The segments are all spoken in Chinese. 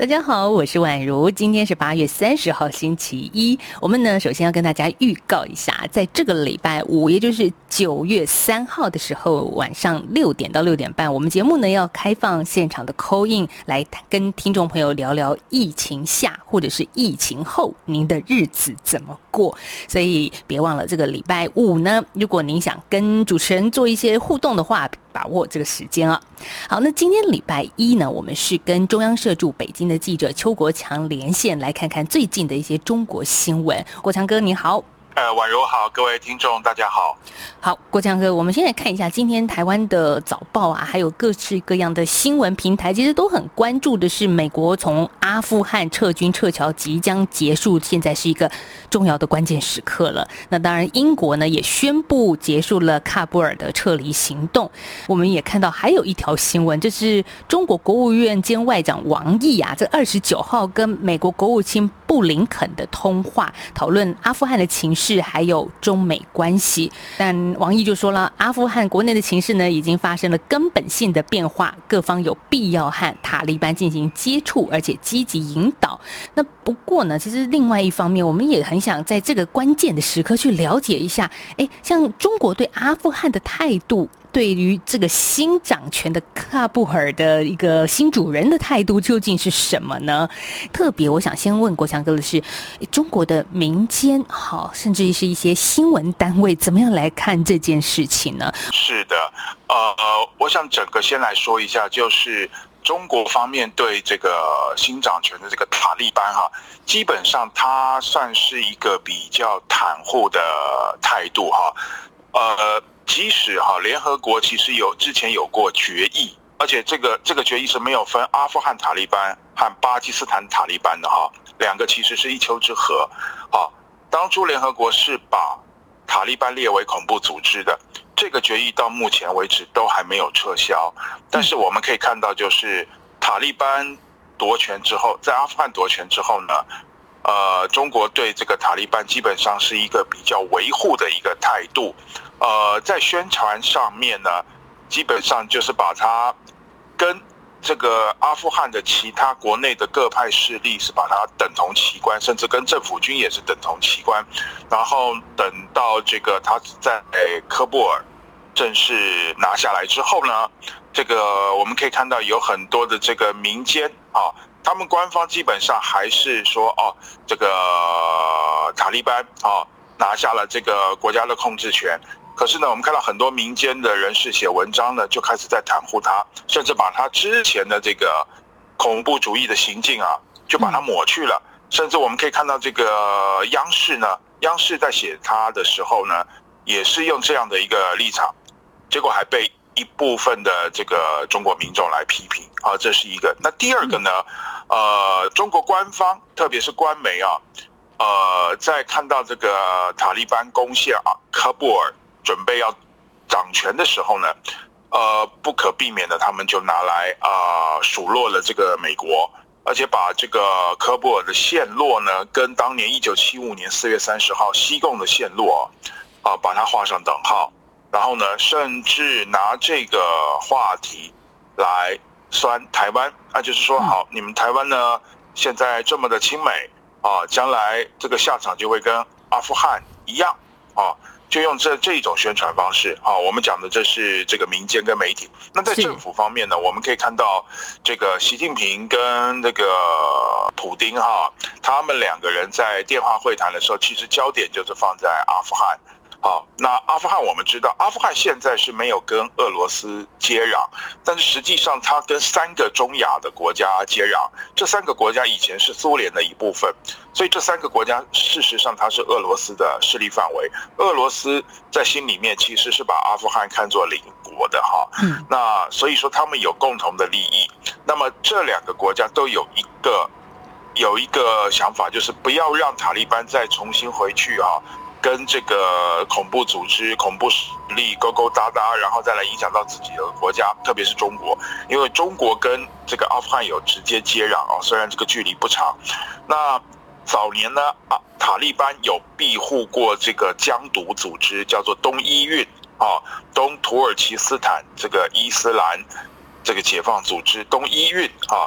大家好，我是宛如。今天是八月三十号，星期一。我们呢，首先要跟大家预告一下，在这个礼拜五，也就是九月三号的时候，晚上六点到六点半，我们节目呢要开放现场的 call in 来跟听众朋友聊聊疫情下或者是疫情后您的日子怎么过。所以别忘了这个礼拜五呢，如果您想跟主持人做一些互动的话。把握这个时间啊！好，那今天礼拜一呢，我们是跟中央社驻北京的记者邱国强连线，来看看最近的一些中国新闻。国强哥，你好。呃，宛如好，各位听众大家好。好，国强哥，我们先来看一下今天台湾的早报啊，还有各式各样的新闻平台，其实都很关注的是美国从阿富汗撤军撤侨即将结束，现在是一个重要的关键时刻了。那当然，英国呢也宣布结束了喀布尔的撤离行动。我们也看到还有一条新闻，这是中国国务院兼外长王毅啊，这二十九号跟美国国务卿布林肯的通话，讨论阿富汗的情势。是还有中美关系，但王毅就说了，阿富汗国内的情势呢，已经发生了根本性的变化，各方有必要和塔利班进行接触，而且积极引导。那不过呢，其实另外一方面，我们也很想在这个关键的时刻去了解一下，哎，像中国对阿富汗的态度。对于这个新掌权的喀布尔的一个新主人的态度究竟是什么呢？特别，我想先问国强哥的是，中国的民间好，甚至于是一些新闻单位，怎么样来看这件事情呢？是的，呃，我想整个先来说一下，就是中国方面对这个新掌权的这个塔利班哈，基本上它算是一个比较袒护的态度哈，呃。即使哈联合国其实有之前有过决议，而且这个这个决议是没有分阿富汗塔利班和巴基斯坦塔利班的哈，两个其实是一丘之貉。好，当初联合国是把塔利班列为恐怖组织的，这个决议到目前为止都还没有撤销。但是我们可以看到，就是塔利班夺权之后，在阿富汗夺权之后呢，呃，中国对这个塔利班基本上是一个比较维护的一个态度。呃，在宣传上面呢，基本上就是把它跟这个阿富汗的其他国内的各派势力是把它等同齐观，甚至跟政府军也是等同齐观。然后等到这个他在科布尔正式拿下来之后呢，这个我们可以看到有很多的这个民间啊，他们官方基本上还是说哦，这个塔利班啊拿下了这个国家的控制权。可是呢，我们看到很多民间的人士写文章呢，就开始在袒护他，甚至把他之前的这个恐怖主义的行径啊，就把它抹去了。甚至我们可以看到这个央视呢，央视在写他的时候呢，也是用这样的一个立场，结果还被一部分的这个中国民众来批评啊，这是一个。那第二个呢，呃，中国官方特别是官媒啊，呃，在看到这个塔利班攻陷啊喀布尔。准备要掌权的时候呢，呃，不可避免的，他们就拿来啊数落了这个美国，而且把这个科布尔的陷落呢，跟当年一九七五年四月三十号西贡的陷落啊，把它画上等号。然后呢，甚至拿这个话题来酸台湾啊，就是说，好，你们台湾呢现在这么的亲美啊，将来这个下场就会跟阿富汗一样啊。就用这这一种宣传方式啊，我们讲的这是这个民间跟媒体。那在政府方面呢，我们可以看到这个习近平跟那个普丁哈，他们两个人在电话会谈的时候，其实焦点就是放在阿富汗。好，那阿富汗我们知道，阿富汗现在是没有跟俄罗斯接壤，但是实际上它跟三个中亚的国家接壤，这三个国家以前是苏联的一部分，所以这三个国家事实上它是俄罗斯的势力范围。俄罗斯在心里面其实是把阿富汗看作邻国的哈，那所以说他们有共同的利益。那么这两个国家都有一个有一个想法，就是不要让塔利班再重新回去哈。跟这个恐怖组织、恐怖势力勾勾搭搭，然后再来影响到自己的国家，特别是中国，因为中国跟这个阿富汗有直接接壤哦，虽然这个距离不长。那早年呢，啊，塔利班有庇护过这个疆独组织，叫做东伊运啊，东土耳其斯坦这个伊斯兰这个解放组织东伊运啊，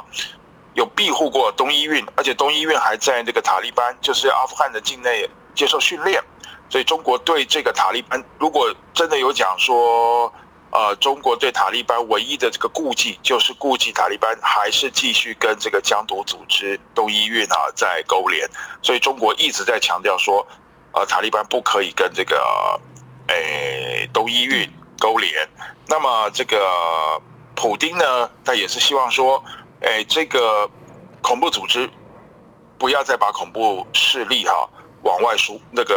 有庇护过东伊运，而且东伊运还在这个塔利班，就是阿富汗的境内接受训练。所以中国对这个塔利班，如果真的有讲说，呃，中国对塔利班唯一的这个顾忌，就是顾忌塔利班还是继续跟这个疆独组织东伊运啊在勾连。所以中国一直在强调说，呃，塔利班不可以跟这个，诶，东伊运勾连。那么这个普丁呢，他也是希望说，诶，这个恐怖组织不要再把恐怖势力哈。往外输，那个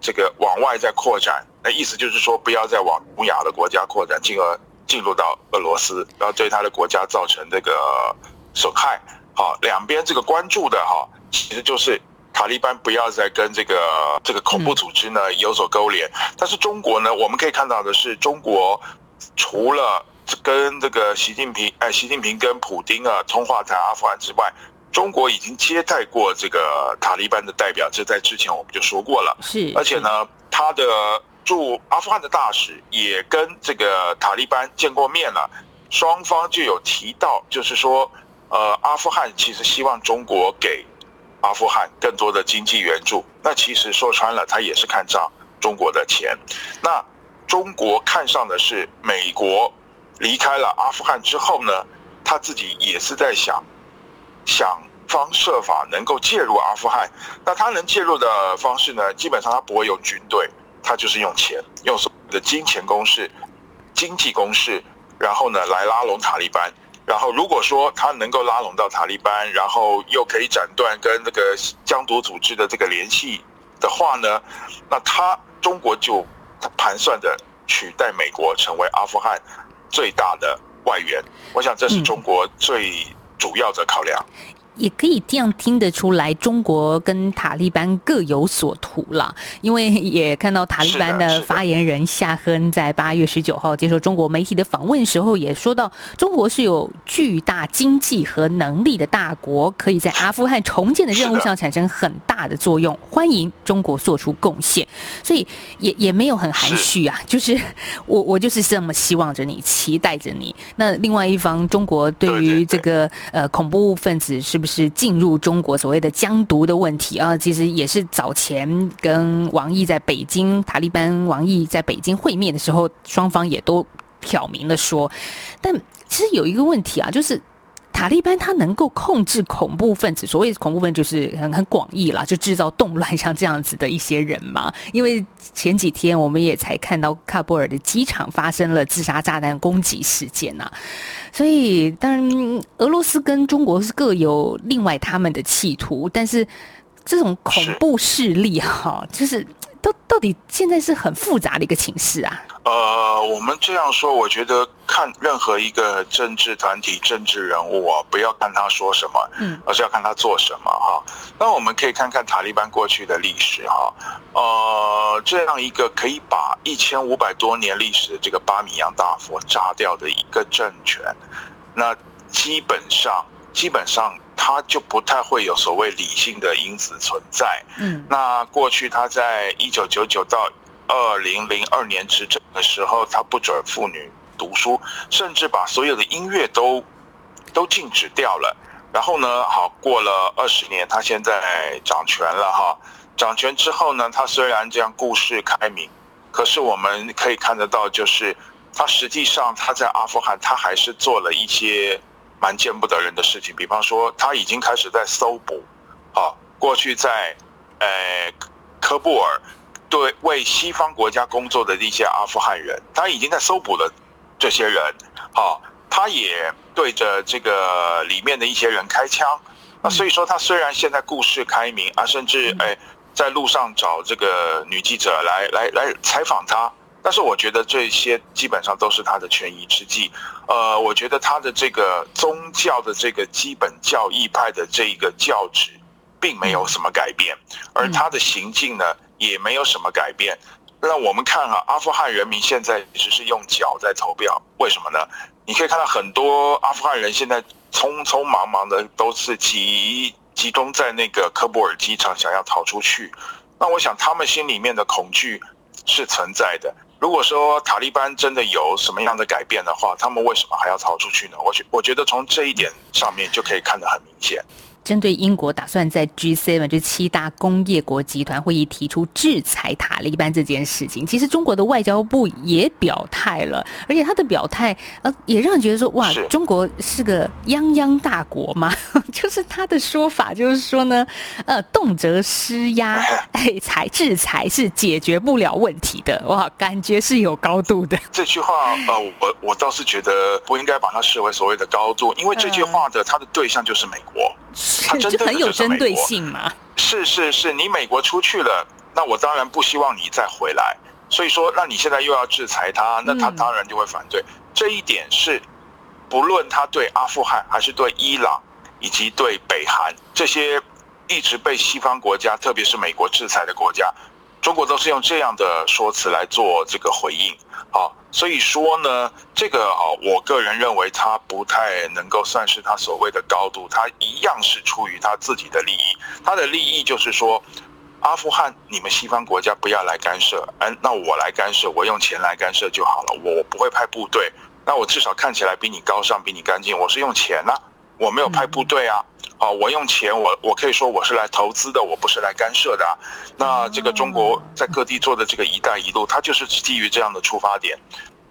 这个往外在扩展，那意思就是说，不要再往东亚的国家扩展，进而进入到俄罗斯，然后对他的国家造成这个损害。好，两边这个关注的哈，其实就是塔利班不要再跟这个这个恐怖组织呢有所勾连。但是中国呢，我们可以看到的是，中国除了跟这个习近平，哎，习近平跟普京啊通话谈阿富汗之外。中国已经接待过这个塔利班的代表，这在之前我们就说过了。是，而且呢，他的驻阿富汗的大使也跟这个塔利班见过面了，双方就有提到，就是说，呃，阿富汗其实希望中国给阿富汗更多的经济援助。那其实说穿了，他也是看上中国的钱。那中国看上的是美国离开了阿富汗之后呢，他自己也是在想。想方设法能够介入阿富汗，那他能介入的方式呢？基本上他不会用军队，他就是用钱，用所谓的金钱攻势、经济攻势，然后呢来拉拢塔利班。然后如果说他能够拉拢到塔利班，然后又可以斩断跟那个疆独组织的这个联系的话呢，那他中国就盘算着取代美国成为阿富汗最大的外援。我想这是中国最。主要的考量。也可以这样听得出来，中国跟塔利班各有所图了。因为也看到塔利班的发言人夏亨在八月十九号接受中国媒体的访问时候，也说到，中国是有巨大经济和能力的大国，可以在阿富汗重建的任务上产生很大的作用，欢迎中国做出贡献。所以也也没有很含蓄啊，就是我我就是这么希望着你，期待着你。那另外一方，中国对于这个呃恐怖分子是。不是是进入中国所谓的疆独的问题啊？其实也是早前跟王毅在北京，塔利班王毅在北京会面的时候，双方也都挑明了说。但其实有一个问题啊，就是。塔利班他能够控制恐怖分子，所谓恐怖分子就是很很广义啦，就制造动乱 像这样子的一些人嘛。因为前几天我们也才看到喀布尔的机场发生了自杀炸弹攻击事件呐，所以当然俄罗斯跟中国是各有另外他们的企图，但是这种恐怖势力哈，就是。都到底现在是很复杂的一个情势啊。呃，我们这样说，我觉得看任何一个政治团体、政治人物啊，不要看他说什么，嗯，而是要看他做什么哈。那我们可以看看塔利班过去的历史哈。呃，这样一个可以把一千五百多年历史的这个巴米扬大佛炸掉的一个政权，那基本上基本上。他就不太会有所谓理性的因子存在。嗯，那过去他在一九九九到二零零二年执政的时候，他不准妇女读书，甚至把所有的音乐都都禁止掉了。然后呢，好过了二十年，他现在掌权了哈。掌权之后呢，他虽然这样故事开明，可是我们可以看得到，就是他实际上他在阿富汗，他还是做了一些。蛮见不得人的事情，比方说他已经开始在搜捕，啊，过去在，呃，科布尔对为西方国家工作的一些阿富汗人，他已经在搜捕了这些人，啊，他也对着这个里面的一些人开枪，啊，所以说他虽然现在故事开明啊，甚至哎在路上找这个女记者来来来采访他。但是我觉得这些基本上都是他的权宜之计，呃，我觉得他的这个宗教的这个基本教义派的这一个教旨，并没有什么改变，而他的行径呢，也没有什么改变。那我们看哈，阿富汗人民现在其实是用脚在投票，为什么呢？你可以看到很多阿富汗人现在匆匆忙忙的都是集集中在那个科布尔机场，想要逃出去。那我想他们心里面的恐惧是存在的。如果说塔利班真的有什么样的改变的话，他们为什么还要逃出去呢？我觉我觉得从这一点上面就可以看得很明显。针对英国打算在 G7 这七大工业国集团会议提出制裁塔利班这件事情，其实中国的外交部也表态了，而且他的表态呃也让人觉得说哇，中国是个泱泱大国嘛，就是他的说法就是说呢，呃，动辄施压，哎，才制裁是解决不了问题的，哇，感觉是有高度的。这句话呃，我我倒是觉得不应该把它视为所谓的高度，因为这句话的它的对象就是美国。它就很有针对性嘛？是是是，你美国出去了，那我当然不希望你再回来。所以说，那你现在又要制裁他，那他当然就会反对。这一点是，不论他对阿富汗，还是对伊朗，以及对北韩这些一直被西方国家，特别是美国制裁的国家，中国都是用这样的说辞来做这个回应。好。所以说呢，这个啊，我个人认为他不太能够算是他所谓的高度，他一样是出于他自己的利益。他的利益就是说，阿富汗你们西方国家不要来干涉，嗯，那我来干涉，我用钱来干涉就好了，我不会派部队，那我至少看起来比你高尚，比你干净，我是用钱呐，我没有派部队啊。哦，我用钱，我我可以说我是来投资的，我不是来干涉的。那这个中国在各地做的这个“一带一路”，它就是基于这样的出发点。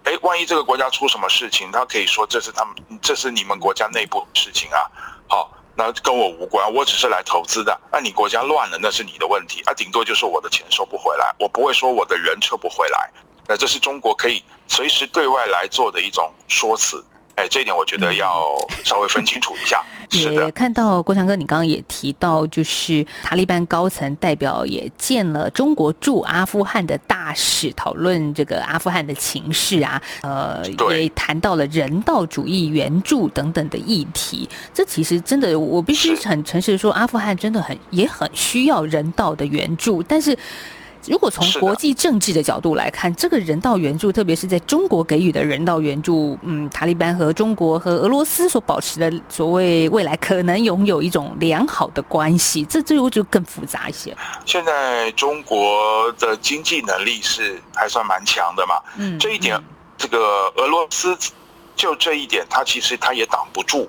哎，万一这个国家出什么事情，他可以说这是他们，这是你们国家内部事情啊。好，那跟我无关，我只是来投资的。那你国家乱了，那是你的问题。啊，顶多就是我的钱收不回来，我不会说我的人撤不回来。那这是中国可以随时对外来做的一种说辞。哎，这一点我觉得要稍微分清楚一下。也看到郭强哥，你刚刚也提到，就是塔利班高层代表也见了中国驻阿富汗的大使，讨论这个阿富汗的情势啊，呃，也谈到了人道主义援助等等的议题。这其实真的，我必须很诚实的说，阿富汗真的很也很需要人道的援助，但是。如果从国际政治的角度来看，这个人道援助，特别是在中国给予的人道援助，嗯，塔利班和中国和俄罗斯所保持的所谓未来可能拥有一种良好的关系，这这就更复杂一些。现在中国的经济能力是还算蛮强的嘛，嗯，这一点，这个俄罗斯就这一点，它其实它也挡不住，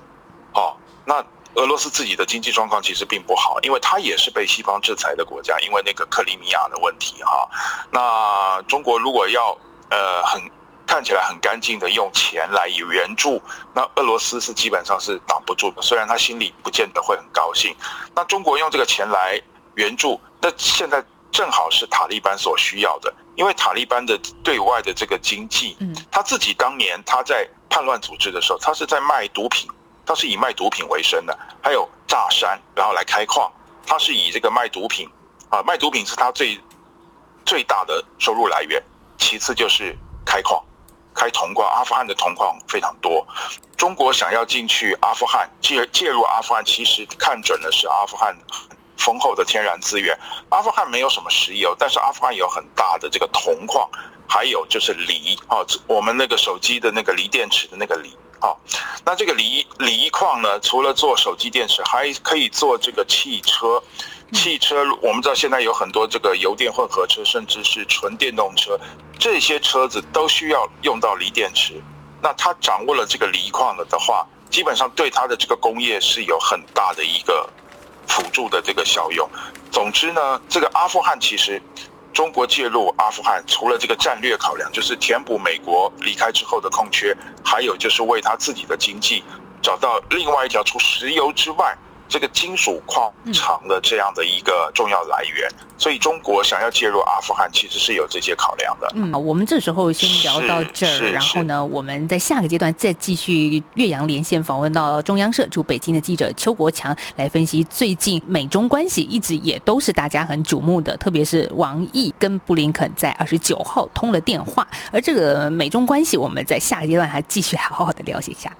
哦，那。俄罗斯自己的经济状况其实并不好，因为它也是被西方制裁的国家，因为那个克里米亚的问题哈。那中国如果要呃很看起来很干净的用钱来援助，那俄罗斯是基本上是挡不住的，虽然他心里不见得会很高兴。那中国用这个钱来援助，那现在正好是塔利班所需要的，因为塔利班的对外的这个经济，嗯，他自己当年他在叛乱组织的时候，他是在卖毒品。他是以卖毒品为生的，还有炸山，然后来开矿。他是以这个卖毒品，啊，卖毒品是他最最大的收入来源。其次就是开矿，开铜矿。阿富汗的铜矿非常多。中国想要进去阿富汗介介入阿富汗，其实看准的是阿富汗丰厚的天然资源。阿富汗没有什么石油，但是阿富汗有很大的这个铜矿，还有就是锂哦，我们那个手机的那个锂电池的那个锂。好，那这个锂锂矿呢？除了做手机电池，还可以做这个汽车。汽车我们知道现在有很多这个油电混合车，甚至是纯电动车，这些车子都需要用到锂电池。那他掌握了这个锂矿了的话，基本上对他的这个工业是有很大的一个辅助的这个效用。总之呢，这个阿富汗其实。中国介入阿富汗，除了这个战略考量，就是填补美国离开之后的空缺，还有就是为他自己的经济找到另外一条除石油之外。这个金属矿场的这样的一个重要来源，所以中国想要介入阿富汗，其实是有这些考量的。嗯，我们这时候先聊到这儿，然后呢，我们在下个阶段再继续岳阳连线访问到中央社驻北京的记者邱国强，来分析最近美中关系一直也都是大家很瞩目的，特别是王毅跟布林肯在二十九号通了电话，而这个美中关系，我们在下个阶段还继续好好的了解一下。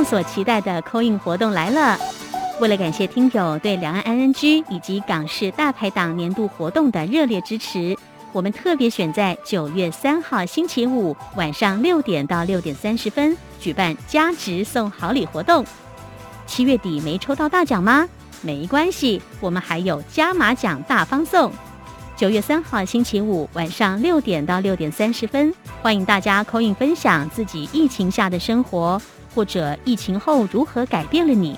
众所期待的扣印活动来了！为了感谢听友对两岸 ING 以及港式大排档年度活动的热烈支持，我们特别选在九月三号星期五晚上六点到六点三十分举办加值送好礼活动。七月底没抽到大奖吗？没关系，我们还有加码奖大方送。九月三号星期五晚上六点到六点三十分，欢迎大家扣印分享自己疫情下的生活，或者疫情后如何改变了你。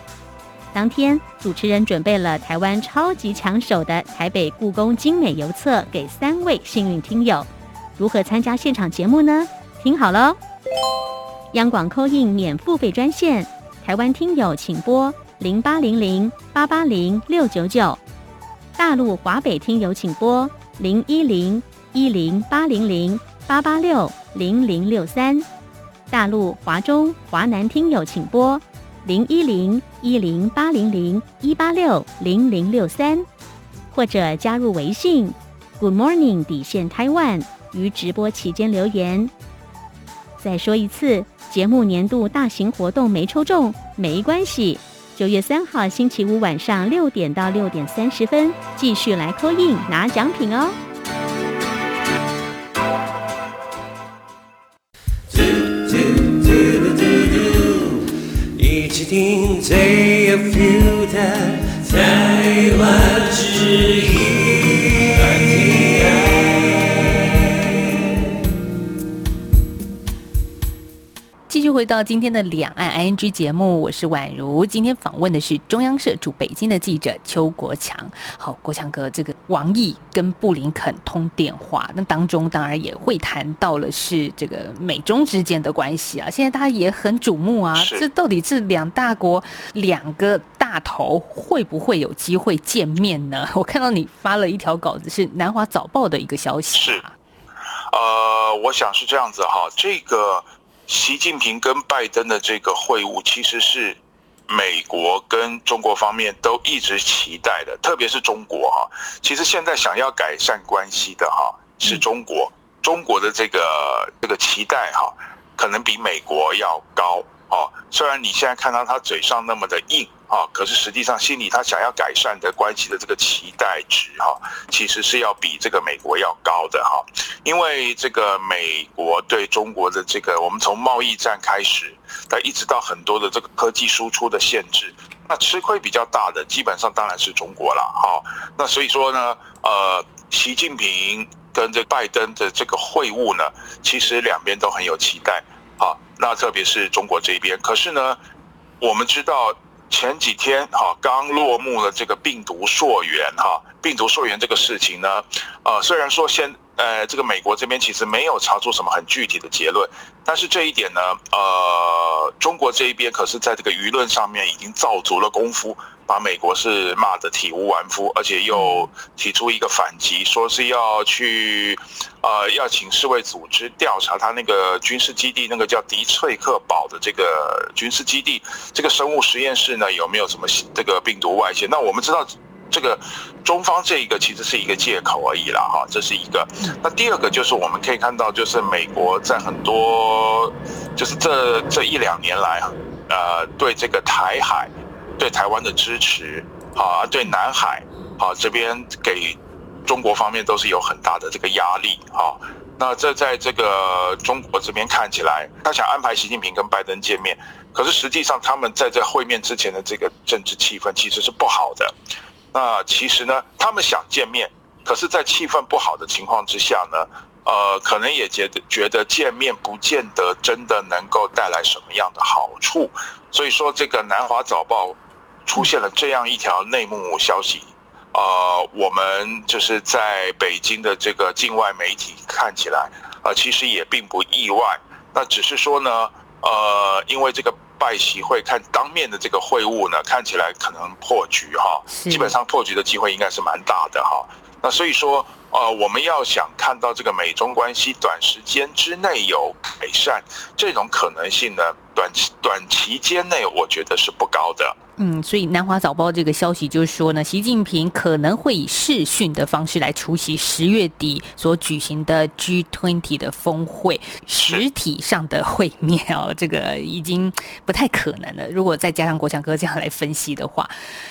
当天，主持人准备了台湾超级抢手的台北故宫精美邮册给三位幸运听友。如何参加现场节目呢？听好喽！央广扣印免付费专线，台湾听友请拨零八零零八八零六九九，大陆华北听友请拨零一零一零八零零八八六零零六三，大陆华中华南听友请拨。零一零一零八零零一八六零零六三，或者加入微信 Good Morning 底线 Taiwan 于直播期间留言。再说一次，节目年度大型活动没抽中没关系，九月三号星期五晚上六点到六点三十分继续来扣印拿奖品哦。听最有 feel 的台湾之一。回到今天的两岸 ING 节目，我是宛如。今天访问的是中央社驻北京的记者邱国强。好，国强哥，这个王毅跟布林肯通电话，那当中当然也会谈到了是这个美中之间的关系啊。现在大家也很瞩目啊，这到底是两大国两个大头会不会有机会见面呢？我看到你发了一条稿子，是南华早报的一个消息。是，呃，我想是这样子哈，这个。习近平跟拜登的这个会晤，其实是美国跟中国方面都一直期待的，特别是中国哈。其实现在想要改善关系的哈，是中国，中国的这个这个期待哈，可能比美国要高哦。虽然你现在看到他嘴上那么的硬。啊，可是实际上心里他想要改善的关系的这个期待值哈，其实是要比这个美国要高的哈，因为这个美国对中国的这个，我们从贸易战开始，它一直到很多的这个科技输出的限制，那吃亏比较大的基本上当然是中国了哈。那所以说呢，呃，习近平跟这拜登的这个会晤呢，其实两边都很有期待啊。那特别是中国这边，可是呢，我们知道。前几天哈刚落幕的这个病毒溯源哈，病毒溯源这个事情呢，呃，虽然说现呃这个美国这边其实没有查出什么很具体的结论，但是这一点呢，呃，中国这一边可是在这个舆论上面已经造足了功夫。把美国是骂得体无完肤，而且又提出一个反击，说是要去，呃，要请世卫组织调查他那个军事基地，那个叫迪翠克堡的这个军事基地，这个生物实验室呢有没有什么这个病毒外泄？那我们知道，这个中方这一个其实是一个借口而已啦，哈，这是一个。那第二个就是我们可以看到，就是美国在很多，就是这这一两年来，呃，对这个台海。对台湾的支持，啊，对南海，啊，这边给中国方面都是有很大的这个压力，啊，那这在这个中国这边看起来，他想安排习近平跟拜登见面，可是实际上他们在这会面之前的这个政治气氛其实是不好的。那其实呢，他们想见面，可是，在气氛不好的情况之下呢，呃，可能也觉得觉得见面不见得真的能够带来什么样的好处。所以说，这个南华早报。出现了这样一条内幕消息，呃，我们就是在北京的这个境外媒体看起来，呃，其实也并不意外。那只是说呢，呃，因为这个拜习会看当面的这个会晤呢，看起来可能破局哈，基本上破局的机会应该是蛮大的哈。那所以说，呃，我们要想看到这个美中关系短时间之内有改善，这种可能性呢，短期短期间内我觉得是不高的。嗯，所以南华早报这个消息就是说呢，习近平可能会以视讯的方式来出席十月底所举行的 G20 的峰会，实体上的会面哦，这个已经不太可能了。如果再加上国强哥这样来分析的话，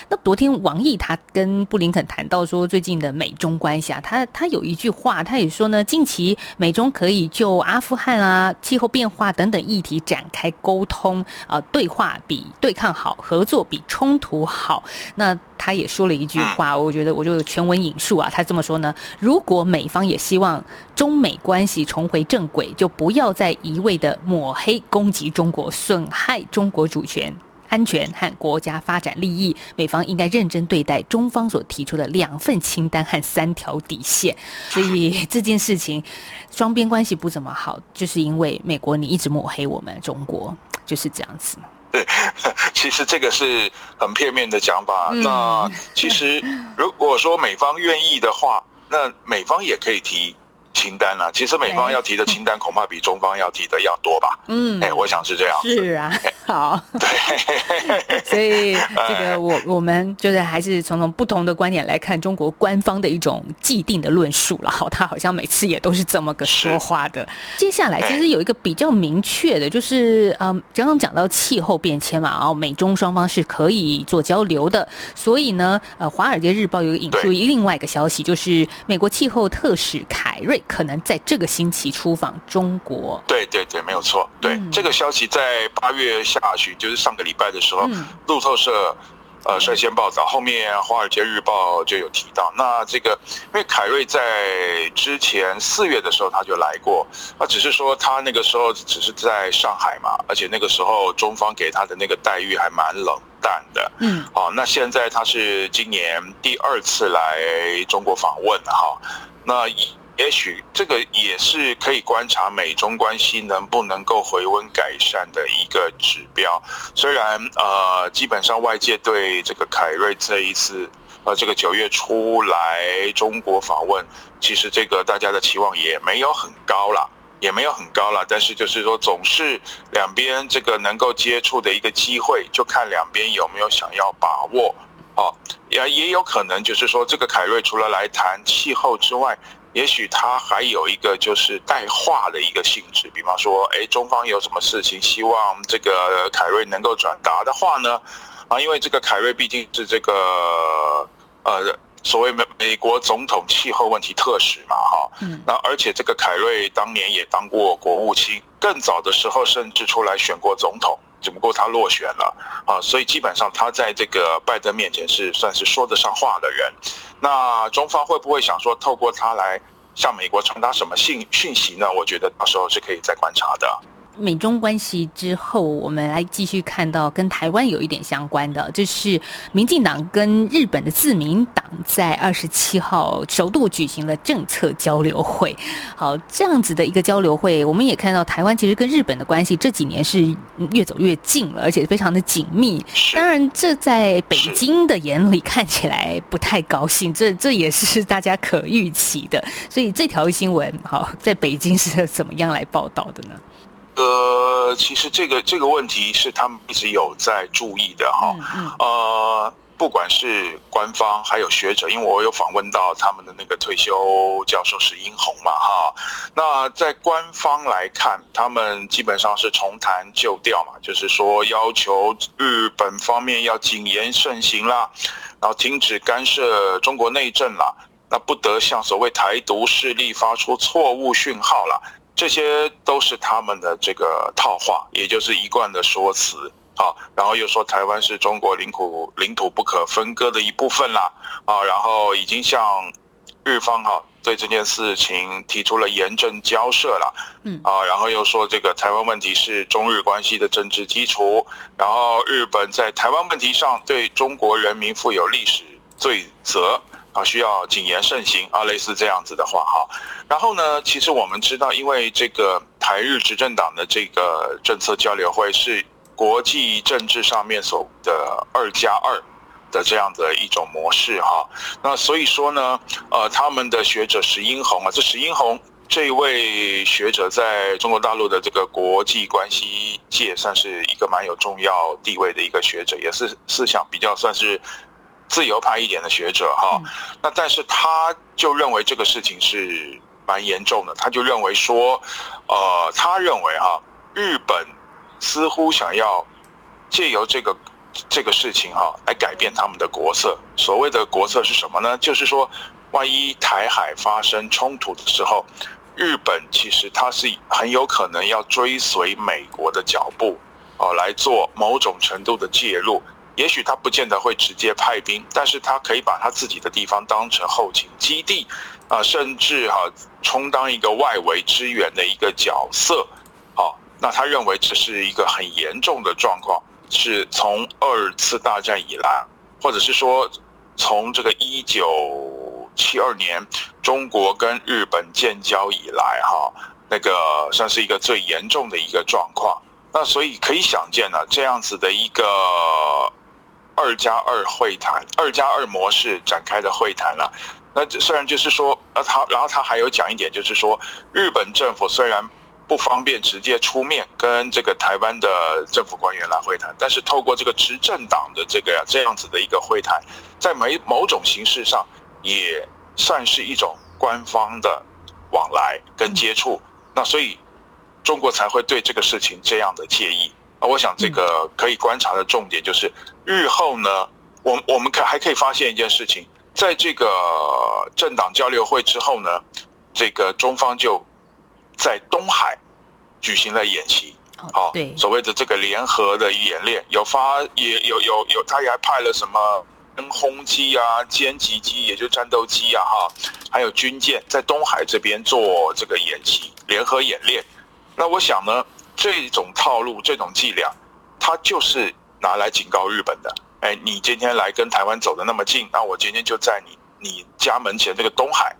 那昨天王毅他跟布林肯谈到说最近的美中关系啊，他他有一句话，他也说呢，近期美中可以就阿富汗啊、气候变化等等议题展开沟通啊，对话比对抗好，合作比冲突好。那他也说了一句话，我觉得我就全文引述啊，他这么说呢：如果美方也希望中美关系重回正轨，就不要再一味的抹黑、攻击中国，损害中国主权。安全和国家发展利益，美方应该认真对待中方所提出的两份清单和三条底线。所以这件事情，双边关系不怎么好，就是因为美国你一直抹黑我们中国，就是这样子。对，其实这个是很片面的讲法。那其实如果说美方愿意的话，那美方也可以提。清单啊，其实美方要提的清单恐怕比中方要提的要多吧？嗯，哎，我想是这样。是啊，好。对，所以这个我我们就是还是从从不同的观点来看中国官方的一种既定的论述了。好，他好像每次也都是这么个说话的。接下来其实有一个比较明确的，就是嗯，刚刚讲到气候变迁嘛，然后美中双方是可以做交流的。所以呢，呃，《华尔街日报》有引述另外一个消息，就是美国气候特使凯瑞。可能在这个星期出访中国。对对对，没有错。对这个消息，在八月下旬，就是上个礼拜的时候，路透社呃率先报道，后面华尔街日报就有提到。那这个，因为凯瑞在之前四月的时候他就来过，那只是说他那个时候只是在上海嘛，而且那个时候中方给他的那个待遇还蛮冷淡的。嗯，好，那现在他是今年第二次来中国访问哈，那以。也许这个也是可以观察美中关系能不能够回温改善的一个指标。虽然呃，基本上外界对这个凯瑞这一次呃这个九月初来中国访问，其实这个大家的期望也没有很高了，也没有很高了。但是就是说，总是两边这个能够接触的一个机会，就看两边有没有想要把握。好，也也有可能就是说，这个凯瑞除了来谈气候之外，也许他还有一个就是带话的一个性质，比方说，哎，中方有什么事情希望这个凯瑞能够转达的话呢？啊，因为这个凯瑞毕竟是这个呃所谓美美国总统气候问题特使嘛，哈，嗯，那而且这个凯瑞当年也当过国务卿，更早的时候甚至出来选过总统。只不过他落选了啊，所以基本上他在这个拜登面前是算是说得上话的人。那中方会不会想说透过他来向美国传达什么信讯息呢？我觉得到时候是可以再观察的。美中关系之后，我们来继续看到跟台湾有一点相关的，就是民进党跟日本的自民党在二十七号首度举行了政策交流会。好，这样子的一个交流会，我们也看到台湾其实跟日本的关系这几年是越走越近了，而且非常的紧密。当然，这在北京的眼里看起来不太高兴，这这也是大家可预期的。所以这条新闻，好，在北京是怎么样来报道的呢？呃，其实这个这个问题是他们一直有在注意的哈。呃，不管是官方还有学者，因为我有访问到他们的那个退休教授是殷红嘛哈。那在官方来看，他们基本上是重谈旧调嘛，就是说要求日本方面要谨言慎行啦，然后停止干涉中国内政啦，那不得向所谓台独势力发出错误讯号了。这些都是他们的这个套话，也就是一贯的说辞，啊，然后又说台湾是中国领土领土不可分割的一部分啦，啊，然后已经向日方哈对这件事情提出了严正交涉了，嗯，啊，然后又说这个台湾问题是中日关系的政治基础，然后日本在台湾问题上对中国人民负有历史罪责。啊，需要谨言慎行啊，类似这样子的话哈。然后呢，其实我们知道，因为这个台日执政党的这个政策交流会是国际政治上面所的二加二的这样的一种模式哈。那所以说呢，呃，他们的学者石英红啊，这石英红这位学者在中国大陆的这个国际关系界算是一个蛮有重要地位的一个学者，也是思想比较算是自由派一点的学者哈。那但是他就认为这个事情是蛮严重的，他就认为说，呃，他认为哈，日本似乎想要借由这个这个事情哈来改变他们的国策。所谓的国策是什么呢？就是说，万一台海发生冲突的时候。日本其实它是很有可能要追随美国的脚步，哦，来做某种程度的介入。也许他不见得会直接派兵，但是他可以把他自己的地方当成后勤基地，啊，甚至哈充当一个外围支援的一个角色。好，那他认为这是一个很严重的状况，是从二次大战以来，或者是说从这个一九。七二年，中国跟日本建交以来，哈，那个算是一个最严重的一个状况。那所以可以想见呢，这样子的一个二加二会谈、二加二模式展开的会谈了。那虽然就是说，呃，他然后他还有讲一点，就是说，日本政府虽然不方便直接出面跟这个台湾的政府官员来会谈，但是透过这个执政党的这个这样子的一个会谈，在某某种形式上。也算是一种官方的往来跟接触，那所以中国才会对这个事情这样的介意。那我想这个可以观察的重点就是，日后呢，我我们可还可以发现一件事情，在这个政党交流会之后呢，这个中方就在东海举行了演习，好，对，所谓的这个联合的演练，有发也有有有，他也还派了什么？跟轰机啊、歼击机，也就战斗机啊，哈，还有军舰在东海这边做这个演习、联合演练。那我想呢，这种套路、这种伎俩，它就是拿来警告日本的。哎，你今天来跟台湾走的那么近，那我今天就在你你家门前这个东海，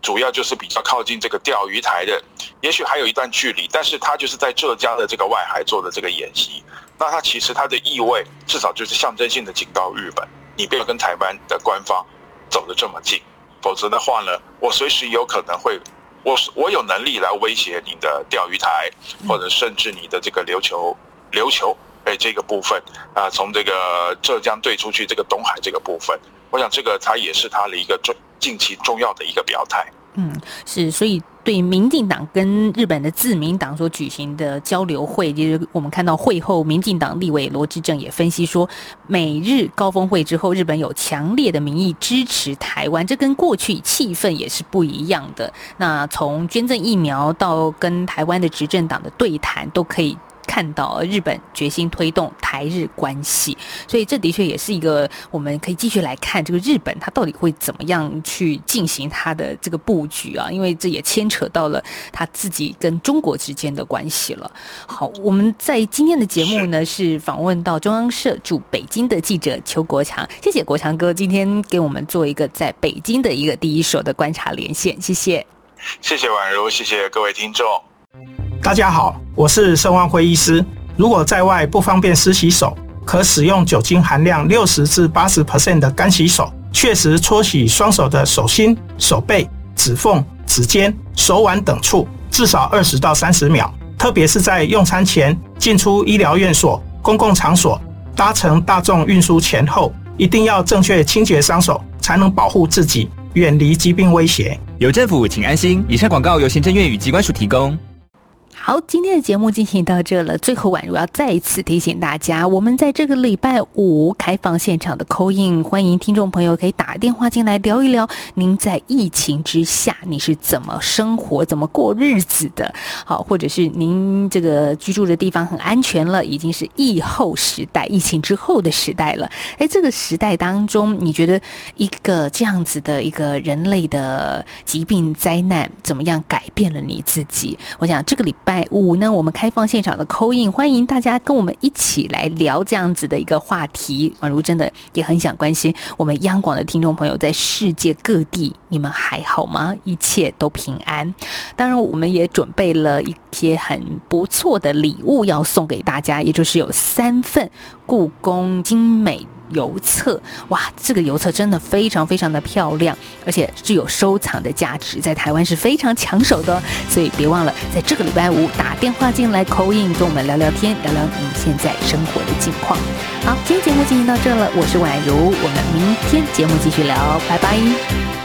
主要就是比较靠近这个钓鱼台的，也许还有一段距离，但是它就是在浙江的这个外海做的这个演习。那它其实它的意味，至少就是象征性的警告日本。你不要跟台湾的官方走得这么近，否则的话呢，我随时有可能会，我我有能力来威胁你的钓鱼台，或者甚至你的这个琉球琉球哎这个部分啊，从这个浙江对出去这个东海这个部分，我想这个它也是它的一个重近期重要的一个表态。嗯，是，所以对民进党跟日本的自民党所举行的交流会，就是我们看到会后，民进党立委罗志正也分析说，美日高峰会之后，日本有强烈的民意支持台湾，这跟过去气氛也是不一样的。那从捐赠疫苗到跟台湾的执政党的对谈，都可以。看到日本决心推动台日关系，所以这的确也是一个我们可以继续来看这个日本它到底会怎么样去进行它的这个布局啊，因为这也牵扯到了他自己跟中国之间的关系了。好，我们在今天的节目呢是访问到中央社驻北京的记者邱国强，谢谢国强哥今天给我们做一个在北京的一个第一手的观察连线，谢谢，谢谢宛如，谢谢各位听众。大家好，我是盛万辉医师。如果在外不方便湿洗手，可使用酒精含量六十至八十 percent 的干洗手，确实搓洗双手的手心、手背、指缝、指尖、手腕等处，至少二十到三十秒。特别是在用餐前、进出医疗院所、公共场所、搭乘大众运输前后，一定要正确清洁双手，才能保护自己，远离疾病威胁。有政府，请安心。以上广告由行政院与机关署提供。好，今天的节目进行到这了。最后，宛如要再一次提醒大家，我们在这个礼拜五开放现场的扣印，欢迎听众朋友可以打电话进来聊一聊，您在疫情之下你是怎么生活、怎么过日子的？好，或者是您这个居住的地方很安全了，已经是疫后时代、疫情之后的时代了。哎，这个时代当中，你觉得一个这样子的一个人类的疾病灾难，怎么样改变了你自己？我想这个礼拜。五呢，我们开放现场的扣印，欢迎大家跟我们一起来聊这样子的一个话题。宛如真的也很想关心我们央广的听众朋友在世界各地，你们还好吗？一切都平安。当然，我们也准备了一些很不错的礼物要送给大家，也就是有三份故宫精美。邮册。哇，这个邮册真的非常非常的漂亮，而且具有收藏的价值，在台湾是非常抢手的。所以别忘了在这个礼拜五打电话进来扣印，跟我们聊聊天，聊聊你现在生活的近况。好，今天节目进行到这了，我是宛如，我们明天节目继续聊，拜拜。